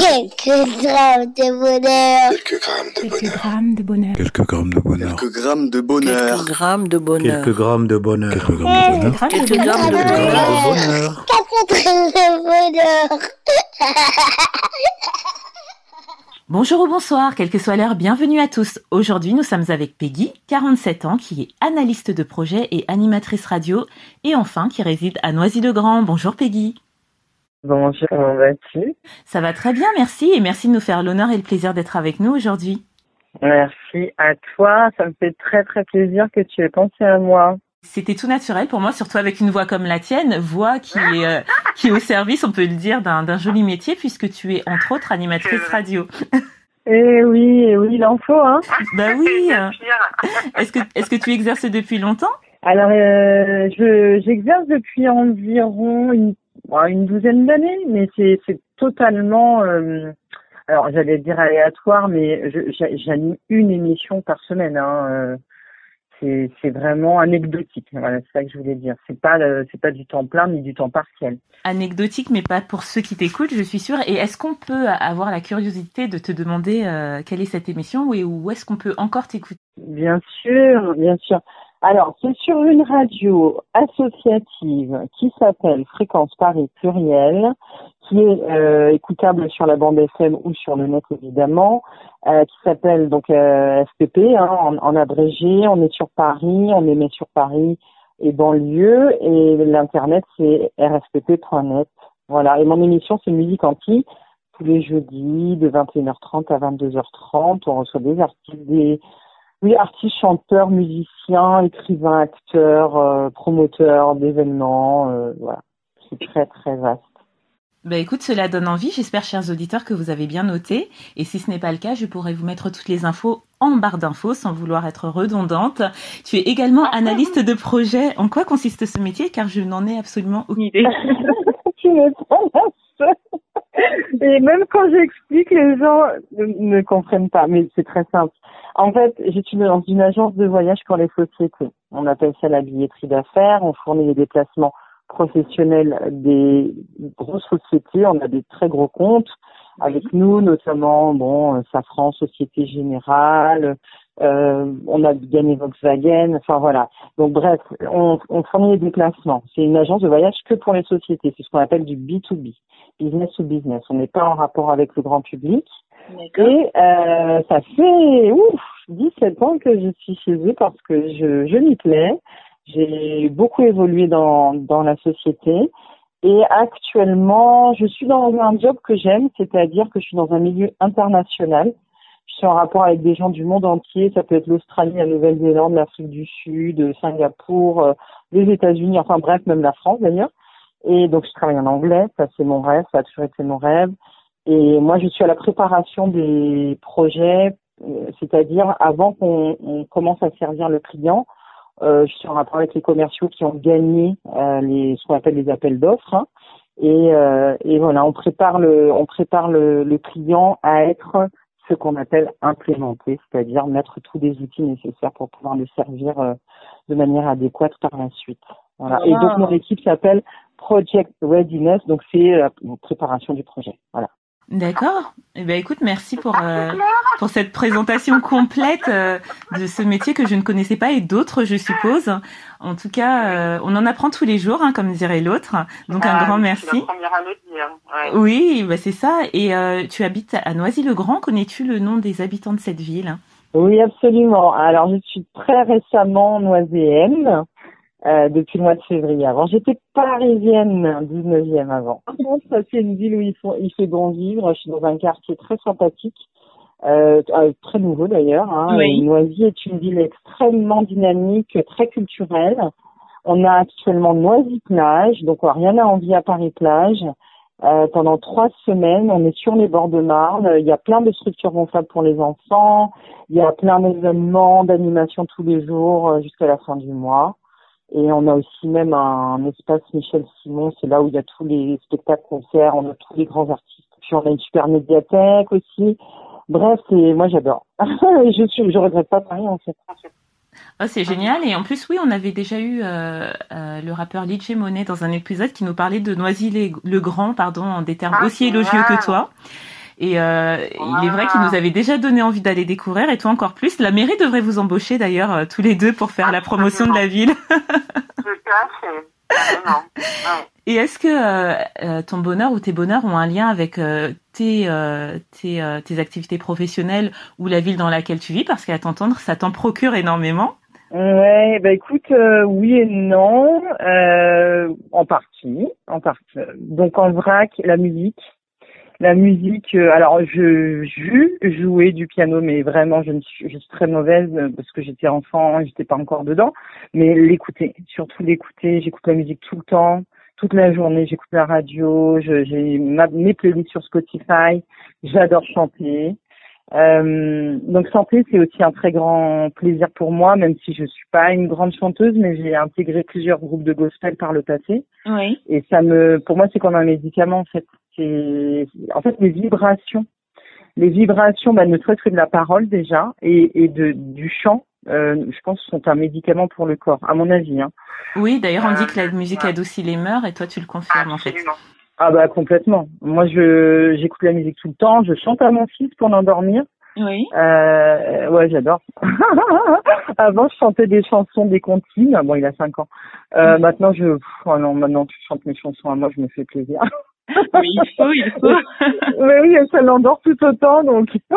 Quelques grammes de bonheur. Quelques grammes de Quelques bonheur. grammes de bonheur. Quelques grammes de bonheur. Quelques grammes de bonheur. Quelques grammes de bonheur. Quelques grammes de bonheur. Quelques grammes de bonheur. Quelques grammes de Quelques bonheur. Quatre grammes de bonheur. Bonjour ou bonsoir, quelle que soit l'heure, bienvenue à tous. Aujourd'hui, nous sommes avec Peggy, 47 ans, qui est analyste de projet et animatrice radio, et enfin qui réside à Noisy-le-Grand. Bonjour Peggy. Bonjour, comment vas-tu? Ça va très bien, merci, et merci de nous faire l'honneur et le plaisir d'être avec nous aujourd'hui. Merci à toi. Ça me fait très très plaisir que tu aies pensé à moi. C'était tout naturel pour moi, surtout avec une voix comme la tienne, voix qui est, euh, qui est au service, on peut le dire, d'un joli métier, puisque tu es entre autres animatrice radio. Eh oui, eh oui, il en faut, hein. Bah oui. Est-ce que, est-ce que tu exerces depuis longtemps? Alors, euh, je j'exerce depuis environ une, une douzaine d'années, mais c'est totalement, euh, alors j'allais dire aléatoire, mais j'anime une émission par semaine. Hein, euh, c'est c'est vraiment anecdotique. Voilà, c'est ça que je voulais dire. C'est pas le- c'est pas du temps plein ni du temps partiel. anecdotique, mais pas pour ceux qui t'écoutent, je suis sûre. Et est-ce qu'on peut avoir la curiosité de te demander euh, quelle est cette émission et où est-ce qu'on peut encore t'écouter? Bien sûr, bien sûr. Alors, c'est sur une radio associative qui s'appelle Fréquence Paris Pluriel, qui est euh, écoutable sur la bande FM ou sur le net évidemment, euh, qui s'appelle donc euh, FPP hein, en, en abrégé. On est sur Paris, on émet sur Paris et banlieue, et l'internet c'est rfpp.net. Voilà. Et mon émission c'est Musique Anti tous les jeudis de 21h30 à 22h30. On reçoit des artistes, des oui, artistes, chanteurs, musiciens, écrivains, acteurs, euh, promoteurs d'événements, euh, voilà. C'est très très vaste. Bah écoute, cela donne envie. J'espère, chers auditeurs, que vous avez bien noté. Et si ce n'est pas le cas, je pourrais vous mettre toutes les infos en barre d'infos sans vouloir être redondante. Tu es également analyste de projet. En quoi consiste ce métier? Car je n'en ai absolument aucune idée. tu seule. Et même quand j'explique, les gens ne, ne comprennent pas. Mais c'est très simple. En fait, j'étudie dans une agence de voyage pour les sociétés. On appelle ça la billetterie d'affaires. On fournit les déplacements professionnels des grosses sociétés. On a des très gros comptes avec nous, notamment bon, Safran, Société Générale. euh, on a gagné Volkswagen. Enfin voilà. Donc bref, on, on fournit les déplacements. C'est une agence de voyage que pour les sociétés. C'est ce qu'on appelle du B2B, business to business. On n'est pas en rapport avec le grand public. Et euh, ça fait ouf, 17 ans que je suis chez eux parce que je, je m'y plais. J'ai beaucoup évolué dans, dans la société. Et actuellement, je suis dans un job que j'aime, c'est-à-dire que je suis dans un milieu international. Je suis en rapport avec des gens du monde entier. Ça peut être l'Australie, la Nouvelle-Zélande, l'Afrique du Sud, Singapour, euh, les États-Unis, enfin bref, même la France d'ailleurs. Et donc, je travaille en anglais. Ça, c'est mon rêve. Ça a toujours été mon rêve. Et moi, je suis à la préparation des projets, euh, c'est-à-dire avant qu'on on commence à servir le client, euh, je suis en rapport avec les commerciaux qui ont gagné euh, les ce qu'on appelle les appels d'offres. hein. et, euh, et voilà, on prépare le on prépare le, le client à être ce qu'on appelle implémenté, c'est-à-dire mettre tous les outils nécessaires pour pouvoir le servir euh, de manière adéquate par la suite. Voilà. Et donc mon équipe s'appelle Project Readiness, donc c'est euh, la préparation du projet. Voilà. D'accord. Eh ben écoute, merci pour euh, pour cette présentation complète euh, de ce métier que je ne connaissais pas et d'autres, je suppose. En tout cas, euh, on en apprend tous les jours, hein, comme dirait l'autre. Donc un grand merci. première à le dire. Ouais. Oui, bah c'est ça. Et euh, tu habites à Noisy-le-Grand. Connais-tu le nom des habitants de cette ville? Oui, absolument. Alors, je suis très récemment noiséenne euh, depuis le mois de février. Avant, j'étais parisienne, 19e avant. Par contre, ça, c'est une ville où il, faut, il fait bon vivre. Je suis dans un quartier très sympathique, euh, euh, très nouveau d'ailleurs. Hein. Oui. Noisy est une ville extrêmement dynamique, très culturelle. On a actuellement Noisy Plage, donc on a rien à envier à Paris Plage. Euh, pendant trois semaines, on est sur les bords de Marne. Il y a plein de structures gonflables pour les enfants. Il y a plein d'événements, d'animations tous les jours euh, jusqu'à la fin du mois. Et on a aussi même un espace Michel Simon, c'est là où il y a tous les spectacles concerts, on a tous les grands artistes. Puis on a une super médiathèque aussi. Bref, c'est moi j'adore. je suis, je regrette pas Paris en fait. Oh, c'est génial. Et en plus, oui, on avait déjà eu euh, euh, le rappeur Lidje Monet dans un épisode qui nous parlait de Noisy-le-Grand, pardon, en des termes Ah, aussi élogieux que toi. Et euh, il est vrai qu'il nous avait déjà donné envie d'aller découvrir, et toi encore plus. La mairie devrait vous embaucher d'ailleurs euh, tous les deux pour faire la promotion de la ville. Et est-ce que euh, euh, ton bonheur ou tes bonheurs ont un lien avec euh, tes, tes, tes, activités professionnelles ou la ville dans laquelle tu vis? Parce qu'à t'entendre, ça t'en procure énormément. Ouais, bah écoute, oui et non, en partie, en partie. Donc en vrac, la musique, la musique, alors je joue, jouer du piano, mais vraiment je, suis, je suis très mauvaise parce que j'étais enfant, j'étais pas encore dedans. Mais l'écouter, surtout l'écouter, j'écoute la musique tout le temps toute la journée, j'écoute la radio, j'ai mes playlists sur Spotify, j'adore chanter. Euh, donc chanter, c'est aussi un très grand plaisir pour moi, même si je suis pas une grande chanteuse, mais j'ai intégré plusieurs groupes de gospel par le passé. Oui. Et ça me, pour moi, c'est comme un médicament en fait. C'est, en fait, les vibrations, les vibrations, bah, ne serait-ce que de la parole déjà et, et de du chant, euh, je pense, sont un médicament pour le corps, à mon avis. Hein. Oui, d'ailleurs, on dit que la musique adoucit les mœurs, et toi, tu le confirmes en fait. Ah bah complètement. Moi, je j'écoute la musique tout le temps. Je chante à mon fils pour l'endormir. Oui. Euh, ouais, j'adore. Avant, je chantais des chansons des comptines. Bon, il a 5 ans. Euh, maintenant, je, oh non, maintenant, tu chantes mes chansons à moi, je me fais plaisir. oui, il faut, il faut. oui, oui, ça l'endort tout autant, donc.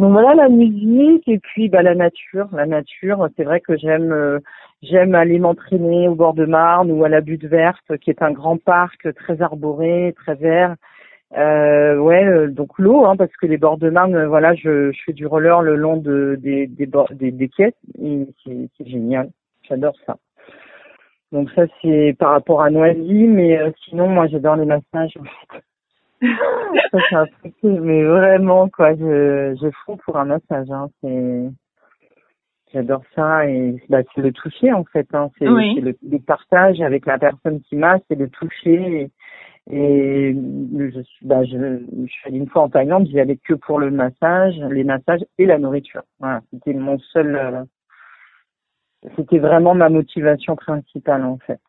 Donc voilà la musique et puis bah la nature, la nature. C'est vrai que j'aime euh, j'aime aller m'entraîner au bord de Marne ou à la Butte Verte, qui est un grand parc très arboré, très vert. Euh, ouais, euh, donc l'eau, hein, parce que les bords de Marne, euh, voilà, je, je fais du roller le long de des des des, des quais, c'est génial. J'adore ça. Donc ça c'est par rapport à Noisy, mais sinon moi j'adore les massages. ça, c'est un truc, mais vraiment, quoi, je, je fous pour un massage, hein, c'est, j'adore ça et bah, c'est le toucher en fait, hein, c'est, le, le, partage avec la personne qui masse, c'est le toucher et, et je suis, bah, je, je suis allée une fois en Thaïlande, j'y allais que pour le massage, les massages et la nourriture. Voilà, c'était mon seul, euh, c'était vraiment ma motivation principale en fait.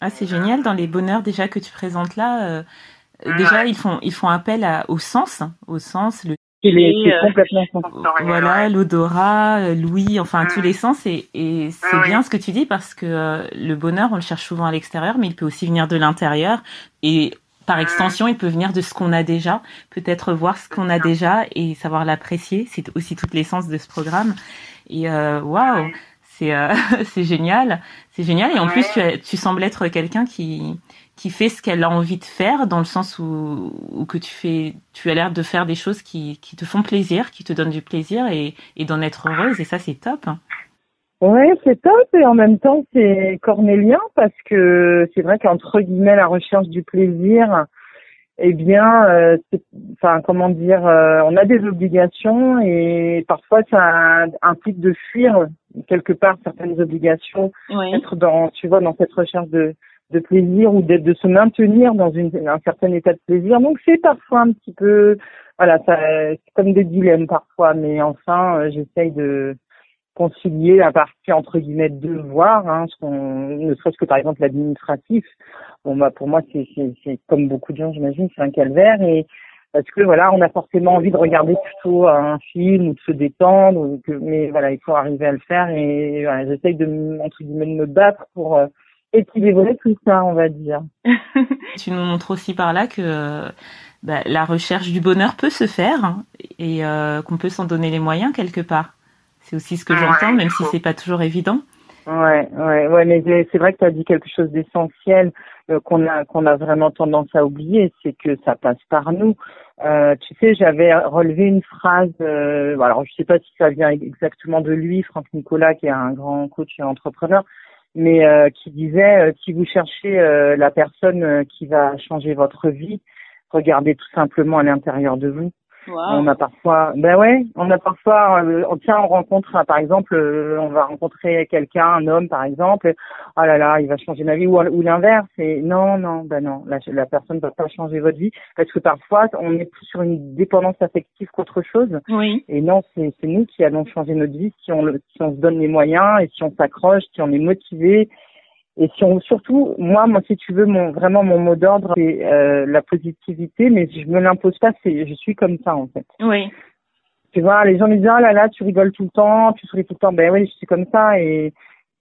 Ah, c'est génial dans les bonheurs déjà que tu présentes là. Euh déjà ils font ils font appel à, au sens, au sens le est, complètement voilà l'odorat, l'ouïe, enfin tous les sens et, et c'est bien ce que tu dis parce que euh, le bonheur on le cherche souvent à l'extérieur mais il peut aussi venir de l'intérieur et par extension, il peut venir de ce qu'on a déjà, peut-être voir ce qu'on a déjà et savoir l'apprécier. C'est aussi toute l'essence de ce programme. Et euh, waouh, c'est euh, c'est génial, c'est génial. Et en plus, tu, tu sembles être quelqu'un qui qui fait ce qu'elle a envie de faire, dans le sens où, où que tu fais, tu as l'air de faire des choses qui, qui te font plaisir, qui te donnent du plaisir et, et d'en être heureuse. Et ça, c'est top. Ouais, c'est top et en même temps c'est cornélien parce que c'est vrai qu'entre guillemets la recherche du plaisir, eh bien, euh, enfin comment dire, euh, on a des obligations et parfois ça implique de fuir quelque part certaines obligations, être dans, tu vois, dans cette recherche de de plaisir ou d'être de se maintenir dans une, un certain état de plaisir. Donc c'est parfois un petit peu, voilà, ça, c'est comme des dilemmes parfois, mais enfin, euh, j'essaye de concilier la partie entre guillemets devoir, hein, ce ne serait-ce que par exemple l'administratif. Bon bah pour moi c'est comme beaucoup de gens j'imagine, c'est un calvaire et parce que voilà, on a forcément envie de regarder plutôt un film ou de se détendre, mais voilà, il faut arriver à le faire et voilà, j'essaye de entre guillemets de me battre pour euh, équilibrer tout ça, on va dire. tu nous montres aussi par là que bah, la recherche du bonheur peut se faire hein, et euh, qu'on peut s'en donner les moyens quelque part. C'est aussi ce que j'entends, même si c'est pas toujours évident. Ouais, ouais, ouais, mais c'est vrai que tu as dit quelque chose d'essentiel euh, qu'on a qu'on a vraiment tendance à oublier, c'est que ça passe par nous. Euh, tu sais, j'avais relevé une phrase, euh, alors je sais pas si ça vient exactement de lui, Franck Nicolas, qui est un grand coach et entrepreneur, mais euh, qui disait euh, si vous cherchez euh, la personne qui va changer votre vie, regardez tout simplement à l'intérieur de vous. On a parfois, ben ouais, on a parfois, euh, tiens, on rencontre, par exemple, euh, on va rencontrer quelqu'un, un homme, par exemple. Oh là là, il va changer ma vie, ou, ou l'inverse. Et non, non, ben non, la, la personne ne va pas changer votre vie, parce que parfois, on est plus sur une dépendance affective qu'autre chose. Oui. Et non, c'est nous qui allons changer notre vie si on, si on se donne les moyens et si on s'accroche, si on est motivé Et si on, surtout, moi, moi, si tu veux, mon, vraiment mon mot d'ordre, c'est euh, la positivité, mais je me l'impose pas. C'est, je suis comme ça en fait. Oui. Tu vois, les gens me disent ah là là, tu rigoles tout le temps, tu souris tout le temps. Ben oui, je suis comme ça et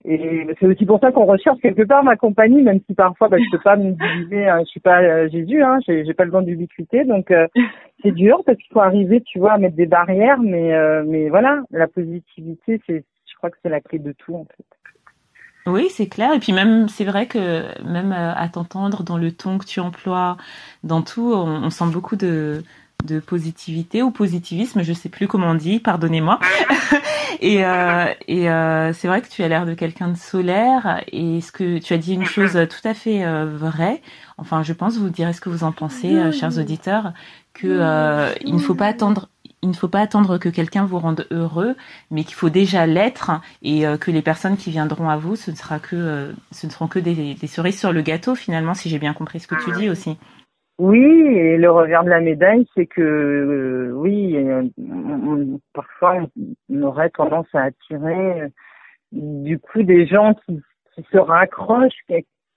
et c'est aussi pour ça qu'on recherche quelque part ma compagnie, même si parfois bah, je peux pas me diviser, hein, je suis pas euh, Jésus, hein, j'ai, j'ai pas le don d'ubiquité, donc euh, c'est dur parce qu'il faut arriver, tu vois, à mettre des barrières, mais euh, mais voilà, la positivité, c'est, je crois que c'est la clé de tout en fait. Oui, c'est clair. Et puis même, c'est vrai que même à t'entendre dans le ton que tu emploies, dans tout, on, on sent beaucoup de, de positivité ou positivisme, je sais plus comment on dit, pardonnez-moi. et euh, et euh, c'est vrai que tu as l'air de quelqu'un de solaire et ce que tu as dit une chose tout à fait euh, vraie? Enfin, je pense, vous direz ce que vous en pensez, euh, chers auditeurs, que euh, il ne faut pas attendre il ne faut pas attendre que quelqu'un vous rende heureux, mais qu'il faut déjà l'être et euh, que les personnes qui viendront à vous, ce ne sera que, euh, ce ne seront que des, cerises sur le gâteau finalement, si j'ai bien compris ce que tu dis aussi. Oui, et le revers de la médaille, c'est que euh, oui, parfois on aurait tendance à attirer du coup des gens qui, qui se raccrochent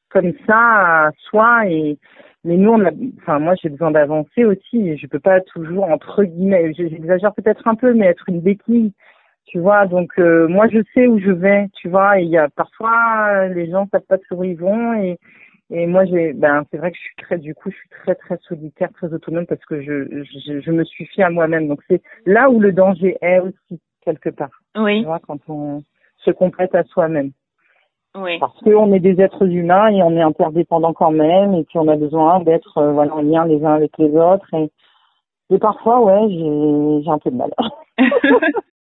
comme ça à soi et mais nous, on a, enfin moi j'ai besoin d'avancer aussi. Et je peux pas toujours entre guillemets, j'exagère peut-être un peu, mais être une béquille, tu vois. Donc euh, moi je sais où je vais, tu vois. Et il y a parfois les gens savent pas toujours où ils vont et et moi j'ai, ben c'est vrai que je suis très, du coup je suis très très solitaire, très autonome parce que je je, je me suis fiée à moi-même. Donc c'est là où le danger est aussi quelque part. Oui. Tu vois quand on se complète à soi-même. Oui. Parce qu'on est des êtres humains et on est interdépendants quand même et puis on a besoin d'être euh, voilà en lien les uns avec les autres et, et parfois ouais j'ai j'ai un peu de mal.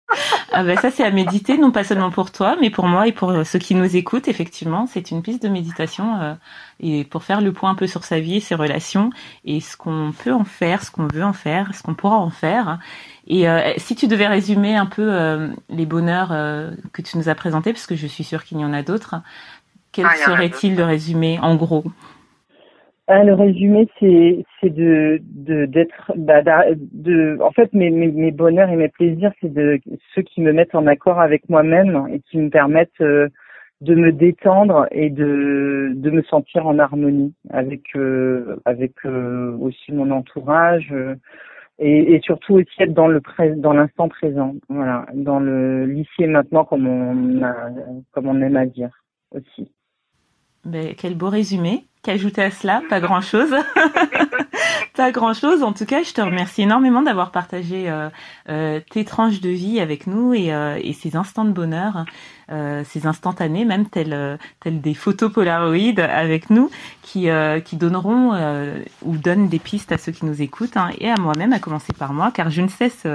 ah ben ça c'est à méditer non pas seulement pour toi mais pour moi et pour ceux qui nous écoutent effectivement. C'est une piste de méditation euh, et pour faire le point un peu sur sa vie et ses relations et ce qu'on peut en faire ce qu'on veut en faire ce qu'on pourra en faire. Et euh, si tu devais résumer un peu euh, les bonheurs euh, que tu nous as présentés parce que je suis sûre qu'il y en a d'autres quel Ah, serait-il le résumé en gros? Ah, le résumé, c'est c'est de d'être bah, de en fait mes, mes bonheurs et mes plaisirs, c'est de ceux qui me mettent en accord avec moi-même et qui me permettent euh, de me détendre et de de me sentir en harmonie avec euh, avec euh, aussi mon entourage et, surtout aussi être dans le dans l'instant présent, voilà, dans le lycée maintenant comme on a, comme on aime à dire aussi. Ben, quel beau résumé. Qu'ajouter à cela Pas grand-chose. pas grand-chose. En tout cas, je te remercie énormément d'avoir partagé euh, euh, tes tranches de vie avec nous et, euh, et ces instants de bonheur, euh, ces instantanés, même tels, euh, tels des photos Polaroid avec nous, qui, euh, qui donneront euh, ou donnent des pistes à ceux qui nous écoutent hein, et à moi-même, à commencer par moi, car je ne cesse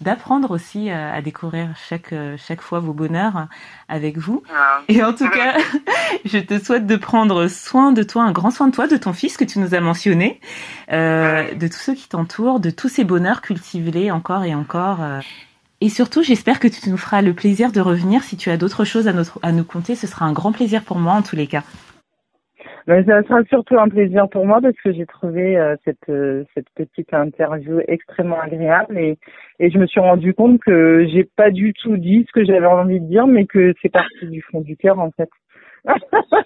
d'apprendre aussi à découvrir chaque, chaque fois vos bonheurs avec vous. Ah. Et en tout cas, je te souhaite de prendre soin de toi, un grand soin de toi, de ton fils que tu nous as mentionné, euh, de tous ceux qui t'entourent, de tous ces bonheurs cultivés encore et encore. euh. Et surtout, j'espère que tu nous feras le plaisir de revenir si tu as d'autres choses à, à nous conter. Ce sera un grand plaisir pour moi en tous les cas. Ben, ça sera surtout un plaisir pour moi parce que j'ai trouvé euh, cette euh, cette petite interview extrêmement agréable et et je me suis rendu compte que j'ai pas du tout dit ce que j'avais envie de dire mais que c'est parti du fond du cœur en fait. Oh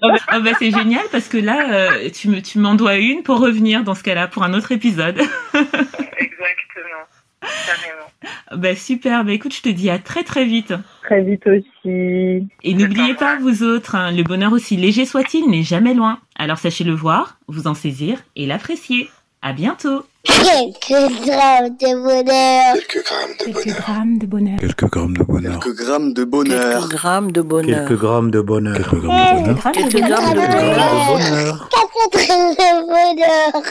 bah, oh bah, c'est génial parce que là, euh, tu me tu m'en dois une pour revenir dans ce cas-là pour un autre épisode. Exactement. Carrément. bah super. Bah écoute, je te dis à très très vite. Très vite aussi. Et n'oubliez pas, vous autres, hein, le bonheur aussi léger soit-il n'est jamais loin. Alors sachez le voir, vous en saisir et l'apprécier. À bientôt. Quelques grammes de bonheur. Quelques grammes de bonheur. Quelques grammes de bonheur. Quelques grammes de bonheur. Quelques grammes de bonheur. Quelques grammes de bonheur. Quelques grammes de bonheur. Quelques grammes de Quelques bonheur. grammes de bonheur. Quatre grammes de bonheur.